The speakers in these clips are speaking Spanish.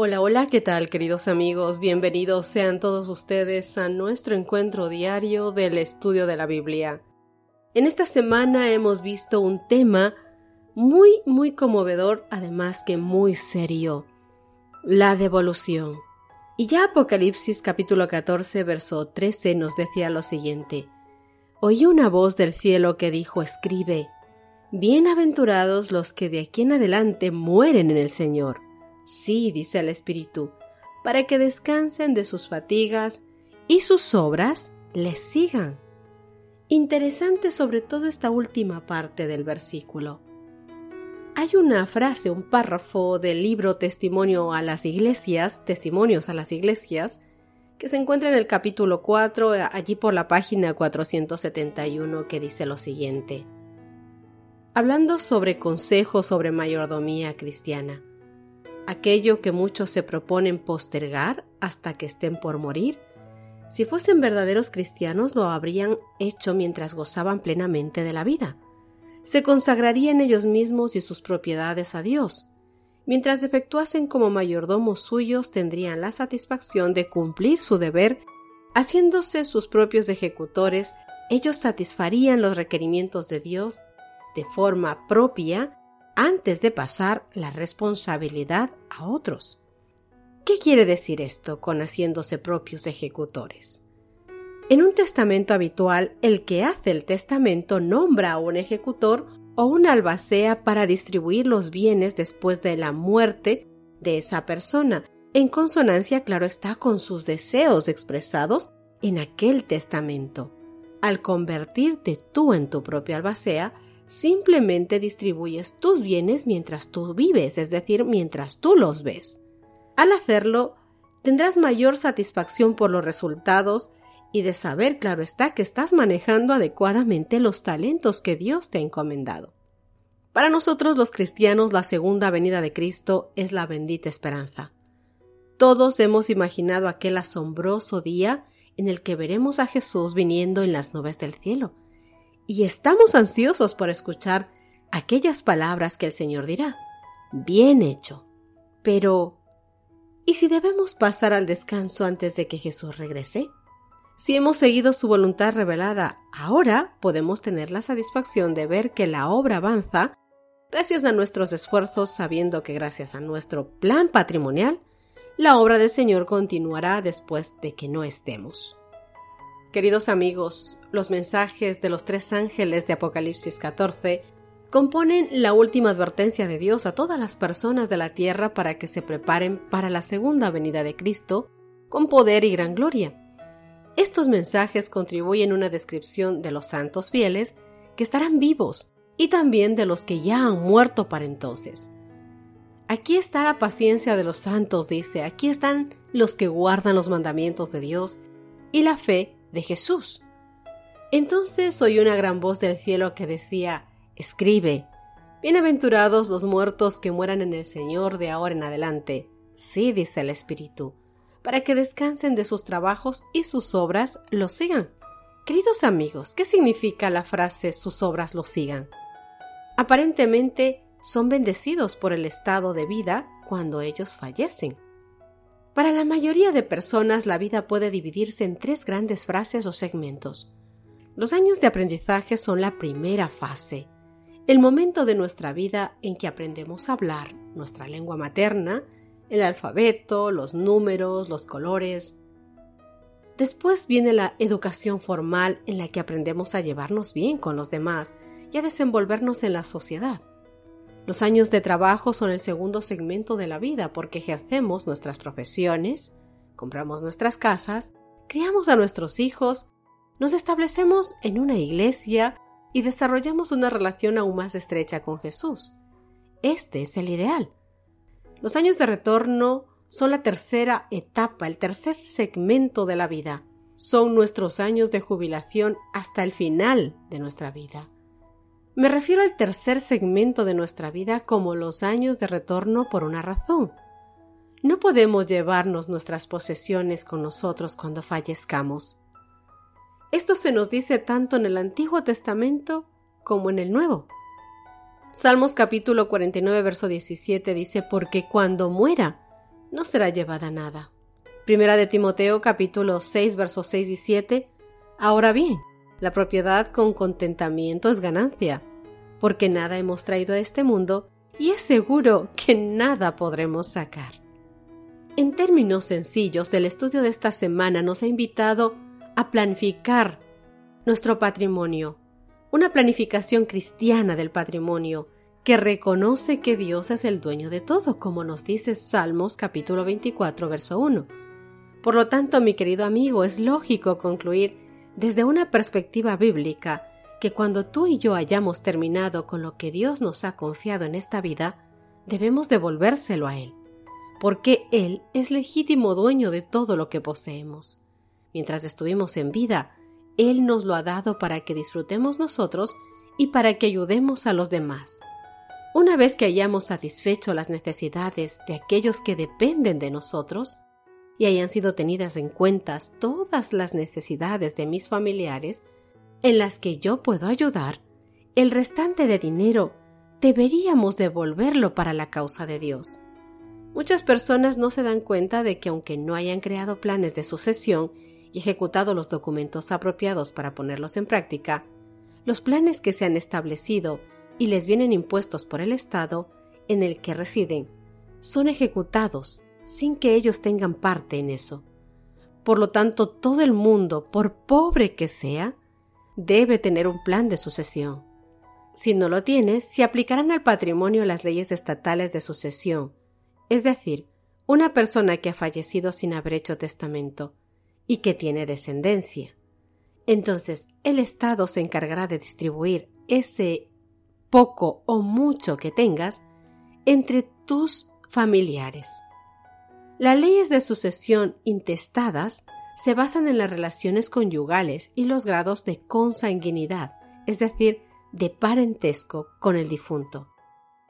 Hola, hola, ¿qué tal queridos amigos? Bienvenidos sean todos ustedes a nuestro encuentro diario del estudio de la Biblia. En esta semana hemos visto un tema muy, muy conmovedor, además que muy serio, la devolución. Y ya Apocalipsis capítulo 14, verso 13 nos decía lo siguiente. Oí una voz del cielo que dijo, escribe, Bienaventurados los que de aquí en adelante mueren en el Señor Sí, dice el Espíritu, para que descansen de sus fatigas y sus obras les sigan. Interesante sobre todo esta última parte del versículo. Hay una frase, un párrafo del libro Testimonio a las Iglesias, Testimonios a las Iglesias, que se encuentra en el capítulo 4, allí por la página 471, que dice lo siguiente. Hablando sobre consejos sobre mayordomía cristiana aquello que muchos se proponen postergar hasta que estén por morir? Si fuesen verdaderos cristianos lo habrían hecho mientras gozaban plenamente de la vida. Se consagrarían ellos mismos y sus propiedades a Dios. Mientras efectuasen como mayordomos suyos tendrían la satisfacción de cumplir su deber, haciéndose sus propios ejecutores, ellos satisfarían los requerimientos de Dios de forma propia antes de pasar la responsabilidad a otros. ¿Qué quiere decir esto con haciéndose propios ejecutores? En un testamento habitual, el que hace el testamento nombra a un ejecutor o una albacea para distribuir los bienes después de la muerte de esa persona, en consonancia, claro está, con sus deseos expresados en aquel testamento. Al convertirte tú en tu propia albacea, simplemente distribuyes tus bienes mientras tú vives, es decir, mientras tú los ves. Al hacerlo, tendrás mayor satisfacción por los resultados y de saber, claro está, que estás manejando adecuadamente los talentos que Dios te ha encomendado. Para nosotros los cristianos la segunda venida de Cristo es la bendita esperanza. Todos hemos imaginado aquel asombroso día en el que veremos a Jesús viniendo en las nubes del cielo y estamos ansiosos por escuchar aquellas palabras que el Señor dirá. Bien hecho. Pero, ¿y si debemos pasar al descanso antes de que Jesús regrese? Si hemos seguido su voluntad revelada, ahora podemos tener la satisfacción de ver que la obra avanza gracias a nuestros esfuerzos, sabiendo que gracias a nuestro plan patrimonial, la obra del Señor continuará después de que no estemos. Queridos amigos, los mensajes de los tres ángeles de Apocalipsis 14 componen la última advertencia de Dios a todas las personas de la tierra para que se preparen para la segunda venida de Cristo con poder y gran gloria. Estos mensajes contribuyen a una descripción de los santos fieles que estarán vivos y también de los que ya han muerto para entonces. Aquí está la paciencia de los santos, dice, aquí están los que guardan los mandamientos de Dios y la fe de Jesús. Entonces oí una gran voz del cielo que decía, Escribe, Bienaventurados los muertos que mueran en el Señor de ahora en adelante. Sí, dice el Espíritu, para que descansen de sus trabajos y sus obras los sigan. Queridos amigos, ¿qué significa la frase sus obras los sigan? Aparentemente son bendecidos por el estado de vida cuando ellos fallecen. Para la mayoría de personas la vida puede dividirse en tres grandes frases o segmentos. Los años de aprendizaje son la primera fase, el momento de nuestra vida en que aprendemos a hablar nuestra lengua materna, el alfabeto, los números, los colores. Después viene la educación formal en la que aprendemos a llevarnos bien con los demás y a desenvolvernos en la sociedad. Los años de trabajo son el segundo segmento de la vida porque ejercemos nuestras profesiones, compramos nuestras casas, criamos a nuestros hijos, nos establecemos en una iglesia y desarrollamos una relación aún más estrecha con Jesús. Este es el ideal. Los años de retorno son la tercera etapa, el tercer segmento de la vida. son nuestros años de jubilación hasta el final de nuestra vida. Me refiero al tercer segmento de nuestra vida como los años de retorno por una razón. No podemos llevarnos nuestras posesiones con nosotros cuando fallezcamos. Esto se nos dice tanto en el Antiguo Testamento como en el Nuevo. Salmos capítulo 49, verso 17 dice, porque cuando muera, no será llevada nada. Primera de Timoteo capítulo 6, versos 6 y 7. Ahora bien, la propiedad con contentamiento es ganancia, porque nada hemos traído a este mundo y es seguro que nada podremos sacar. En términos sencillos, el estudio de esta semana nos ha invitado a planificar nuestro patrimonio, una planificación cristiana del patrimonio que reconoce que Dios es el dueño de todo, como nos dice Salmos capítulo 24, verso 1. Por lo tanto, mi querido amigo, es lógico concluir desde una perspectiva bíblica que cuando tú y yo hayamos terminado con lo que Dios nos ha confiado en esta vida, debemos devolvérselo a Él porque Él es legítimo dueño de todo lo que poseemos. Mientras estuvimos en vida, Él nos lo ha dado para que disfrutemos nosotros y para que ayudemos a los demás. Una vez que hayamos satisfecho las necesidades de aquellos que dependen de nosotros, y hayan sido tenidas en cuenta todas las necesidades de mis familiares en las que yo puedo ayudar, el restante de dinero deberíamos devolverlo para la causa de Dios. Muchas personas no se dan cuenta de que aunque no hayan creado planes de sucesión y ejecutado los documentos apropiados para ponerlos en práctica, los planes que se han establecido y les vienen impuestos por el Estado en el que residen son ejecutados sin que ellos tengan parte en eso. Por lo tanto, todo el mundo, por pobre que sea, debe tener un plan de sucesión. Si no lo tiene, se aplicarán al patrimonio las leyes estatales de sucesión, es decir, una persona que ha fallecido sin haber hecho testamento y que tiene descendencia. Entonces, el Estado se encargará de distribuir ese poco o mucho que tengas entre tus familiares. Las leyes de sucesión intestadas se basan en las relaciones conyugales y los grados de consanguinidad, es decir, de parentesco con el difunto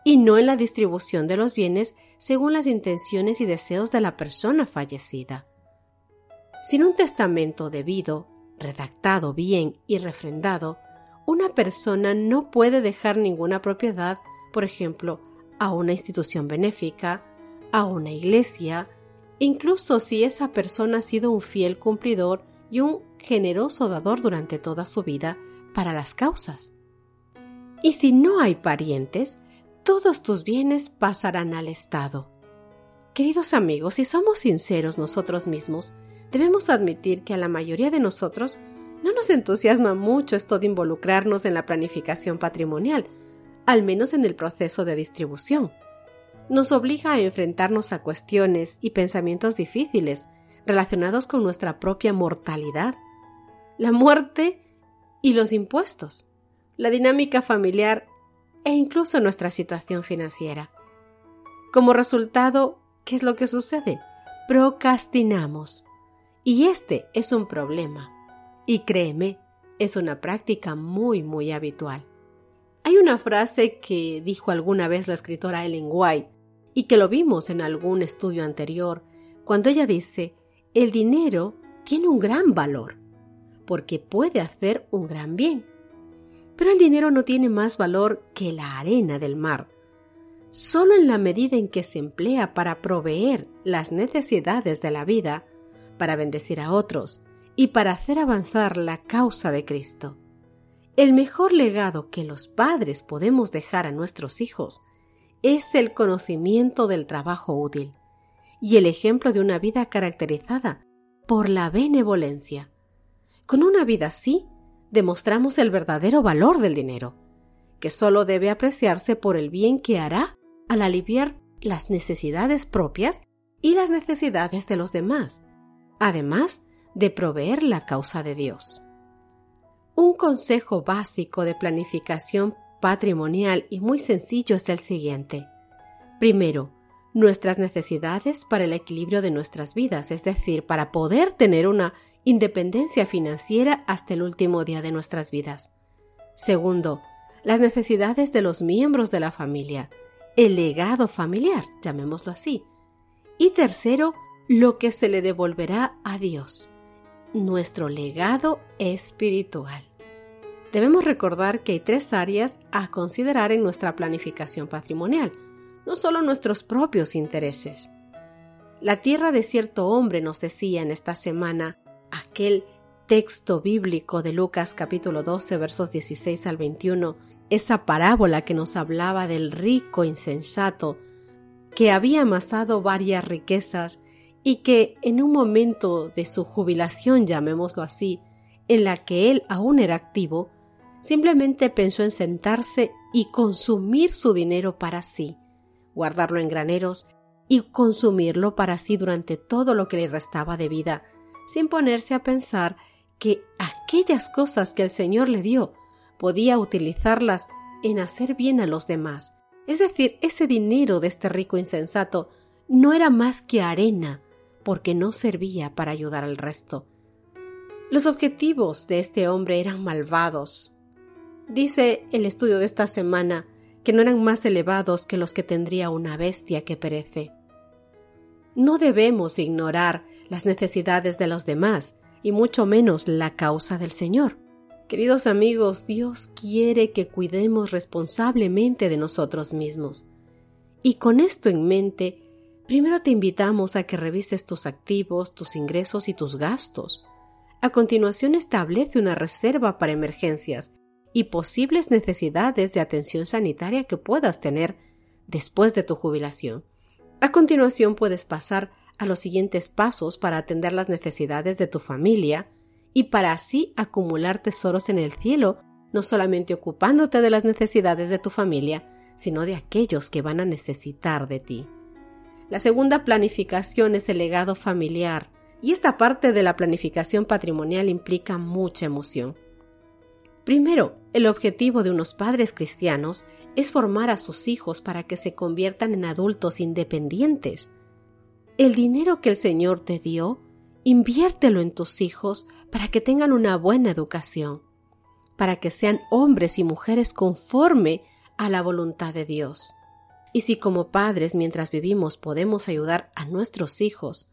y no en la distribución de los bienes según las intenciones y deseos de la persona fallecida. Sin un testamento debido, redactado bien y refrendado, una persona no puede dejar ninguna propiedad, por ejemplo, a una institución benéfica, a una iglesia, incluso si esa persona ha sido un fiel cumplidor y un generoso dador durante toda su vida para las causas. Y si no hay parientes, todos tus bienes pasarán al Estado. Queridos amigos, si somos sinceros nosotros mismos, debemos admitir que a la mayoría de nosotros no nos entusiasma mucho esto de involucrarnos en la planificación patrimonial, al menos en el proceso de distribución. Nos obliga a enfrentarnos a cuestiones y pensamientos difíciles relacionados con nuestra propia mortalidad, la muerte y los impuestos. La dinámica familiar e incluso nuestra situación financiera. Como resultado, ¿qué es lo que sucede? Procrastinamos. Y este es un problema. Y créeme, es una práctica muy, muy habitual. Hay una frase que dijo alguna vez la escritora Ellen White y que lo vimos en algún estudio anterior, cuando ella dice, el dinero tiene un gran valor, porque puede hacer un gran bien. Pero el dinero no tiene más valor que la arena del mar. Solo en la medida en que se emplea para proveer las necesidades de la vida, para bendecir a otros y para hacer avanzar la causa de Cristo. El mejor legado que los padres podemos dejar a nuestros hijos es el conocimiento del trabajo útil y el ejemplo de una vida caracterizada por la benevolencia. Con una vida así, demostramos el verdadero valor del dinero, que solo debe apreciarse por el bien que hará al aliviar las necesidades propias y las necesidades de los demás, además de proveer la causa de Dios. Un consejo básico de planificación patrimonial y muy sencillo es el siguiente. Primero, nuestras necesidades para el equilibrio de nuestras vidas, es decir, para poder tener una independencia financiera hasta el último día de nuestras vidas. Segundo, las necesidades de los miembros de la familia, el legado familiar, llamémoslo así. Y tercero, lo que se le devolverá a Dios, nuestro legado espiritual. Debemos recordar que hay tres áreas a considerar en nuestra planificación patrimonial, no solo nuestros propios intereses. La tierra de cierto hombre nos decía en esta semana aquel texto bíblico de Lucas capítulo 12 versos 16 al 21, esa parábola que nos hablaba del rico insensato que había amasado varias riquezas y que en un momento de su jubilación, llamémoslo así, en la que él aún era activo, simplemente pensó en sentarse y consumir su dinero para sí, guardarlo en graneros y consumirlo para sí durante todo lo que le restaba de vida, sin ponerse a pensar que aquellas cosas que el Señor le dio podía utilizarlas en hacer bien a los demás. Es decir, ese dinero de este rico insensato no era más que arena, porque no servía para ayudar al resto. Los objetivos de este hombre eran malvados. Dice el estudio de esta semana que no eran más elevados que los que tendría una bestia que perece. No debemos ignorar las necesidades de los demás, y mucho menos la causa del Señor. Queridos amigos, Dios quiere que cuidemos responsablemente de nosotros mismos. Y con esto en mente, primero te invitamos a que revises tus activos, tus ingresos y tus gastos. A continuación establece una reserva para emergencias y posibles necesidades de atención sanitaria que puedas tener después de tu jubilación. A continuación puedes pasar a los siguientes pasos para atender las necesidades de tu familia, y para así acumular tesoros en el cielo, no solamente ocupándote de las necesidades de tu familia, sino de aquellos que van a necesitar de ti. La segunda planificación es el legado familiar, y esta parte de la planificación patrimonial implica mucha emoción. Primero, el objetivo de unos padres cristianos es formar a sus hijos para que se conviertan en adultos independientes. El dinero que el Señor te dio Inviértelo en tus hijos para que tengan una buena educación, para que sean hombres y mujeres conforme a la voluntad de Dios. Y si como padres mientras vivimos podemos ayudar a nuestros hijos,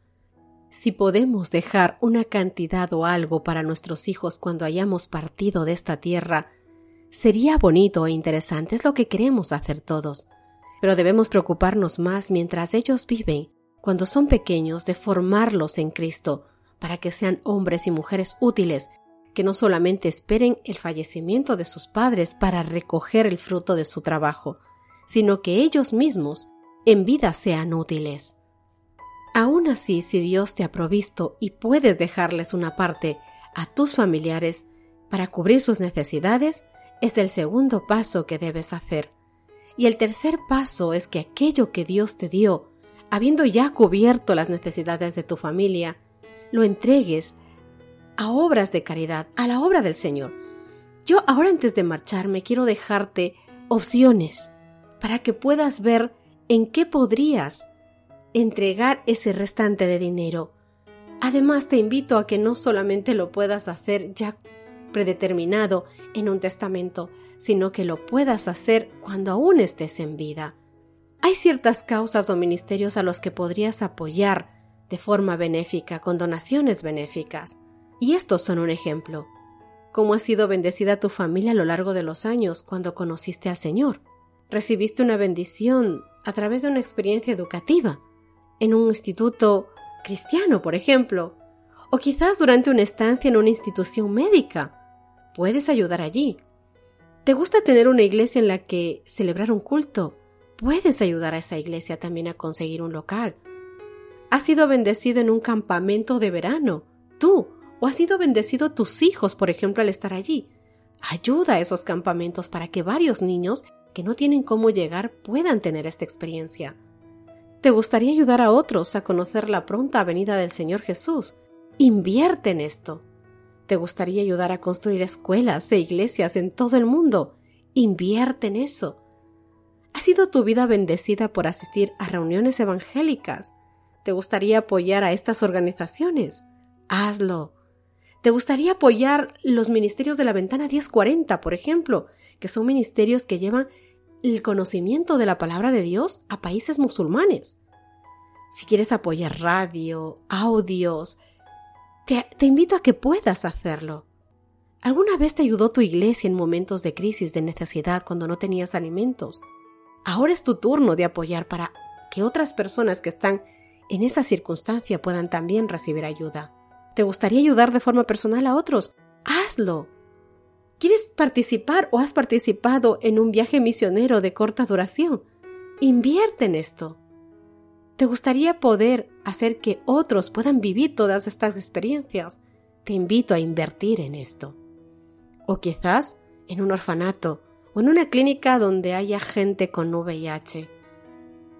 si podemos dejar una cantidad o algo para nuestros hijos cuando hayamos partido de esta tierra, sería bonito e interesante, es lo que queremos hacer todos. Pero debemos preocuparnos más mientras ellos viven cuando son pequeños, de formarlos en Cristo, para que sean hombres y mujeres útiles, que no solamente esperen el fallecimiento de sus padres para recoger el fruto de su trabajo, sino que ellos mismos en vida sean útiles. Aún así, si Dios te ha provisto y puedes dejarles una parte a tus familiares para cubrir sus necesidades, es el segundo paso que debes hacer. Y el tercer paso es que aquello que Dios te dio habiendo ya cubierto las necesidades de tu familia, lo entregues a obras de caridad, a la obra del Señor. Yo ahora antes de marcharme quiero dejarte opciones para que puedas ver en qué podrías entregar ese restante de dinero. Además te invito a que no solamente lo puedas hacer ya predeterminado en un testamento, sino que lo puedas hacer cuando aún estés en vida. Hay ciertas causas o ministerios a los que podrías apoyar de forma benéfica, con donaciones benéficas. Y estos son un ejemplo. ¿Cómo ha sido bendecida tu familia a lo largo de los años cuando conociste al Señor? Recibiste una bendición a través de una experiencia educativa, en un instituto cristiano, por ejemplo, o quizás durante una estancia en una institución médica. Puedes ayudar allí. ¿Te gusta tener una iglesia en la que celebrar un culto puedes ayudar a esa iglesia también a conseguir un local. Has sido bendecido en un campamento de verano, tú, o has sido bendecido tus hijos, por ejemplo, al estar allí. Ayuda a esos campamentos para que varios niños que no tienen cómo llegar puedan tener esta experiencia. ¿Te gustaría ayudar a otros a conocer la pronta venida del Señor Jesús? Invierte en esto. ¿Te gustaría ayudar a construir escuelas e iglesias en todo el mundo? Invierte en eso. ¿Ha sido tu vida bendecida por asistir a reuniones evangélicas? ¿Te gustaría apoyar a estas organizaciones? Hazlo. ¿Te gustaría apoyar los ministerios de la ventana 1040, por ejemplo, que son ministerios que llevan el conocimiento de la palabra de Dios a países musulmanes? Si quieres apoyar radio, audios, te, te invito a que puedas hacerlo. ¿Alguna vez te ayudó tu iglesia en momentos de crisis, de necesidad, cuando no tenías alimentos? Ahora es tu turno de apoyar para que otras personas que están en esa circunstancia puedan también recibir ayuda. ¿Te gustaría ayudar de forma personal a otros? Hazlo. ¿Quieres participar o has participado en un viaje misionero de corta duración? Invierte en esto. ¿Te gustaría poder hacer que otros puedan vivir todas estas experiencias? Te invito a invertir en esto. O quizás en un orfanato o en una clínica donde haya gente con VIH.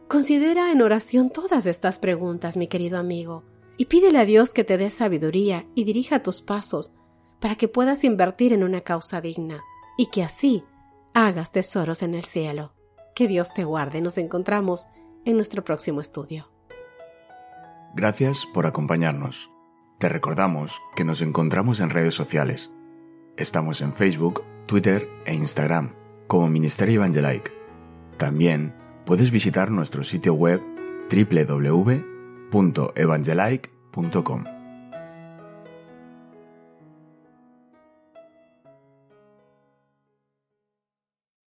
Considera en oración todas estas preguntas, mi querido amigo, y pídele a Dios que te dé sabiduría y dirija tus pasos para que puedas invertir en una causa digna y que así hagas tesoros en el cielo. Que Dios te guarde. Nos encontramos en nuestro próximo estudio. Gracias por acompañarnos. Te recordamos que nos encontramos en redes sociales. Estamos en Facebook, Twitter e Instagram como Ministerio Evangelike. También puedes visitar nuestro sitio web www.evangelike.com.